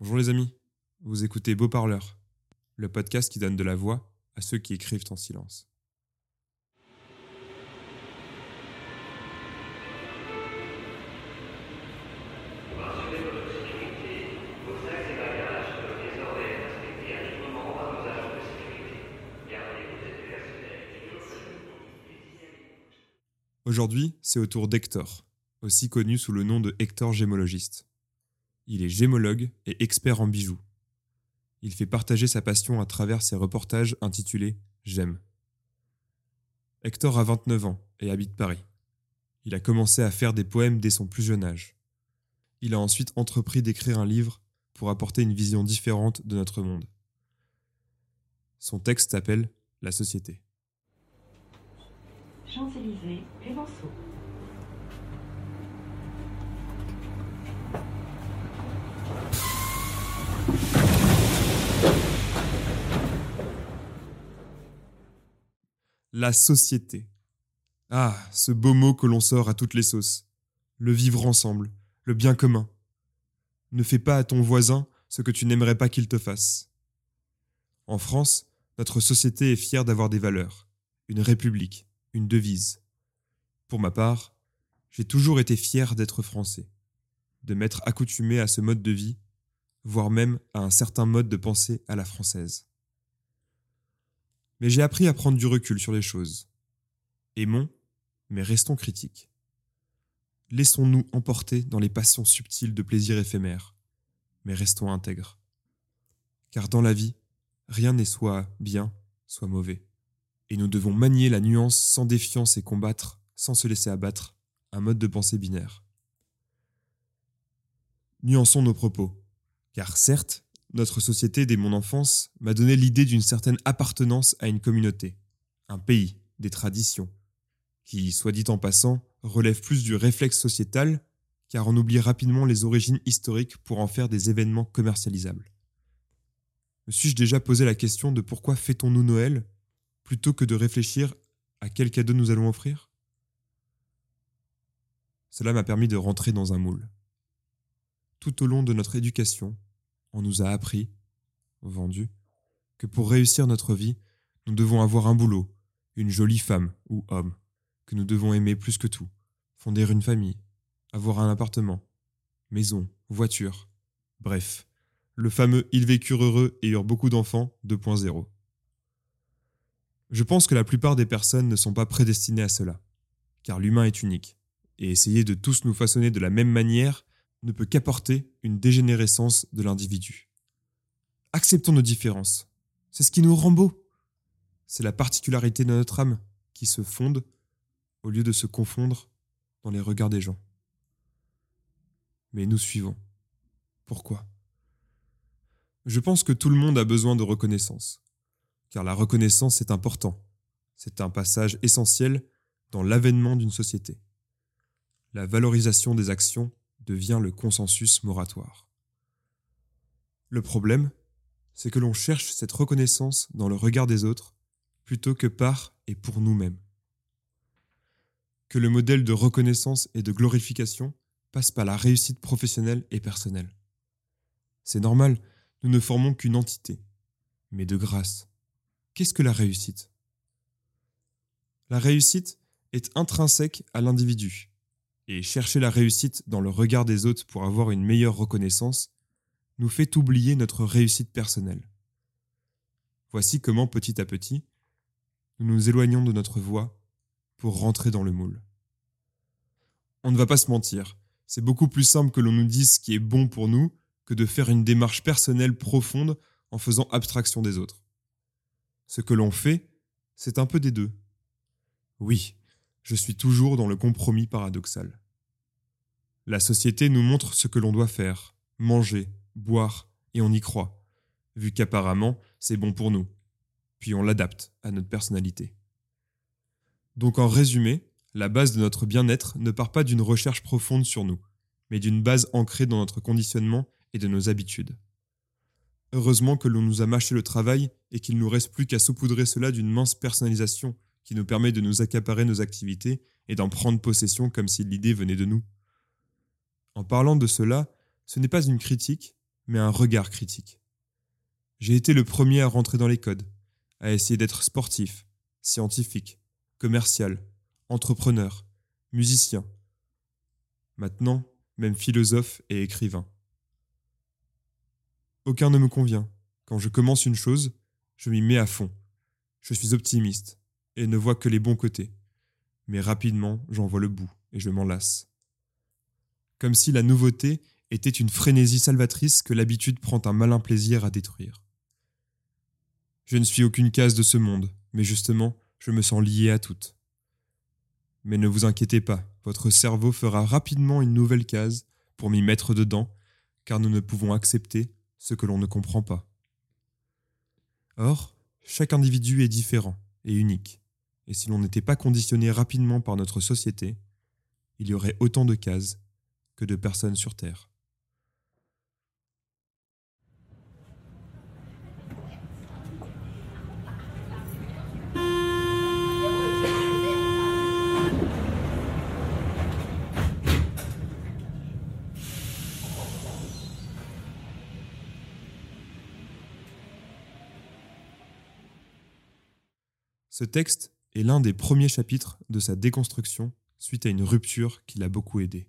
Bonjour les amis, vous écoutez Beau Parleur, le podcast qui donne de la voix à ceux qui écrivent en silence. Aujourd'hui, c'est au tour d'Hector, aussi connu sous le nom de Hector Gémologiste. Il est gémologue et expert en bijoux. Il fait partager sa passion à travers ses reportages intitulés J'aime. Hector a 29 ans et habite Paris. Il a commencé à faire des poèmes dès son plus jeune âge. Il a ensuite entrepris d'écrire un livre pour apporter une vision différente de notre monde. Son texte s'appelle La société. La société. Ah, ce beau mot que l'on sort à toutes les sauces. Le vivre ensemble, le bien commun. Ne fais pas à ton voisin ce que tu n'aimerais pas qu'il te fasse. En France, notre société est fière d'avoir des valeurs, une république, une devise. Pour ma part, j'ai toujours été fier d'être français, de m'être accoutumé à ce mode de vie, voire même à un certain mode de pensée à la française. Mais j'ai appris à prendre du recul sur les choses. Aimons, mais restons critiques. Laissons-nous emporter dans les passions subtiles de plaisir éphémère, mais restons intègres. Car dans la vie, rien n'est soit bien, soit mauvais et nous devons manier la nuance sans défiance et combattre, sans se laisser abattre, un mode de pensée binaire. Nuançons nos propos, car certes, notre société dès mon enfance m'a donné l'idée d'une certaine appartenance à une communauté, un pays, des traditions, qui, soit dit en passant, relève plus du réflexe sociétal, car on oublie rapidement les origines historiques pour en faire des événements commercialisables. Me suis-je déjà posé la question de pourquoi fêtons-nous Noël plutôt que de réfléchir à quel cadeau nous allons offrir? Cela m'a permis de rentrer dans un moule. Tout au long de notre éducation, on nous a appris, vendu, que pour réussir notre vie, nous devons avoir un boulot, une jolie femme ou homme, que nous devons aimer plus que tout, fonder une famille, avoir un appartement, maison, voiture, bref, le fameux Ils vécurent heureux et eurent beaucoup d'enfants 2.0. Je pense que la plupart des personnes ne sont pas prédestinées à cela, car l'humain est unique, et essayer de tous nous façonner de la même manière ne peut qu'apporter une dégénérescence de l'individu. Acceptons nos différences. C'est ce qui nous rend beaux. C'est la particularité de notre âme qui se fonde au lieu de se confondre dans les regards des gens. Mais nous suivons. Pourquoi? Je pense que tout le monde a besoin de reconnaissance car la reconnaissance est important. C'est un passage essentiel dans l'avènement d'une société. La valorisation des actions devient le consensus moratoire. Le problème, c'est que l'on cherche cette reconnaissance dans le regard des autres plutôt que par et pour nous-mêmes. Que le modèle de reconnaissance et de glorification passe par la réussite professionnelle et personnelle. C'est normal, nous ne formons qu'une entité, mais de grâce, Qu'est-ce que la réussite? La réussite est intrinsèque à l'individu, et chercher la réussite dans le regard des autres pour avoir une meilleure reconnaissance nous fait oublier notre réussite personnelle. Voici comment petit à petit, nous nous éloignons de notre voie pour rentrer dans le moule. On ne va pas se mentir, c'est beaucoup plus simple que l'on nous dise ce qui est bon pour nous que de faire une démarche personnelle profonde en faisant abstraction des autres. Ce que l'on fait, c'est un peu des deux. Oui, je suis toujours dans le compromis paradoxal. La société nous montre ce que l'on doit faire, manger, boire, et on y croit, vu qu'apparemment c'est bon pour nous. Puis on l'adapte à notre personnalité. Donc en résumé, la base de notre bien-être ne part pas d'une recherche profonde sur nous, mais d'une base ancrée dans notre conditionnement et de nos habitudes. Heureusement que l'on nous a mâché le travail et qu'il nous reste plus qu'à saupoudrer cela d'une mince personnalisation qui nous permet de nous accaparer nos activités et d'en prendre possession comme si l'idée venait de nous. En parlant de cela, ce n'est pas une critique, mais un regard critique. J'ai été le premier à rentrer dans les codes, à essayer d'être sportif, scientifique, commercial, entrepreneur, musicien. Maintenant, même philosophe et écrivain. Aucun ne me convient. Quand je commence une chose, je m'y mets à fond. Je suis optimiste et ne vois que les bons côtés. Mais rapidement, j'en vois le bout et je m'en lasse. Comme si la nouveauté était une frénésie salvatrice que l'habitude prend un malin plaisir à détruire. Je ne suis aucune case de ce monde, mais justement, je me sens lié à toutes. Mais ne vous inquiétez pas, votre cerveau fera rapidement une nouvelle case pour m'y mettre dedans, car nous ne pouvons accepter ce que l'on ne comprend pas. Or, chaque individu est différent et unique, et si l'on n'était pas conditionné rapidement par notre société, il y aurait autant de cases que de personnes sur Terre. Ce texte est l'un des premiers chapitres de sa déconstruction suite à une rupture qui l'a beaucoup aidé.